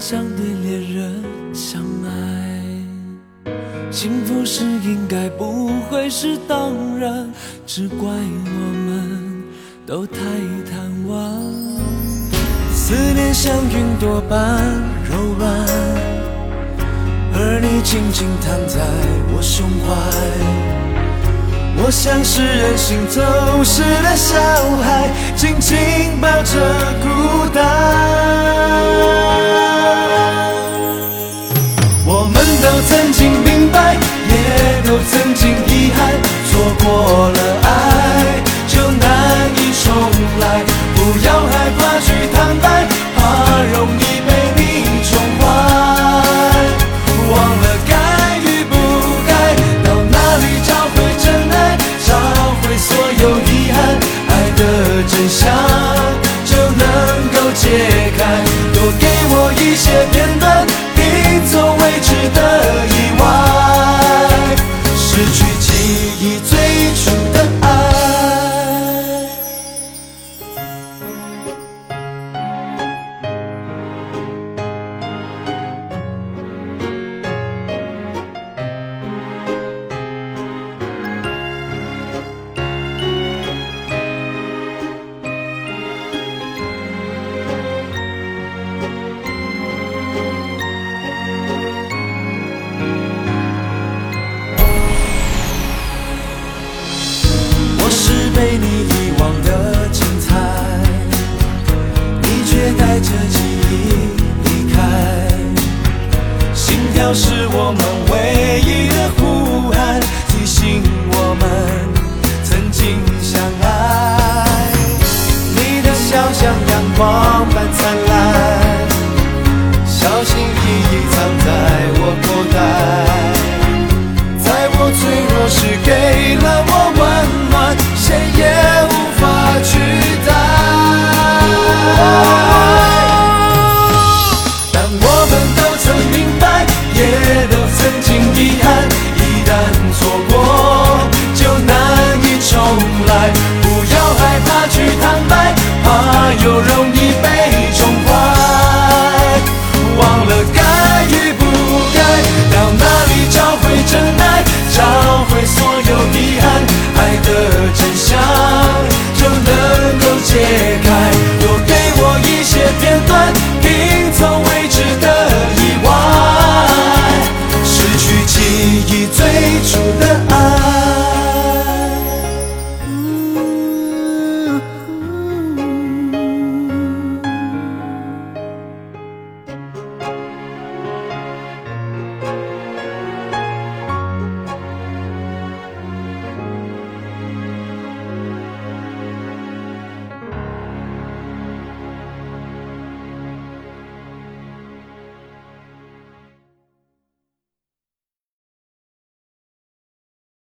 想对恋人相爱。幸福是应该，不会是当然，只怪我们都太贪玩。思念像云朵般柔软，而你静静躺在我胸怀。我像是任性走失的小孩，我们都曾经明白，也都曾经遗憾，错过了爱就难以重来。不要害怕去坦白，怕容易被你宠坏。忘了该与不该，到哪里找回真爱，找回所有遗憾，爱的真相带着记忆离开。心跳是我们唯一的呼喊，提醒我们曾经相爱。你的笑像阳光般灿烂，曾经遗憾，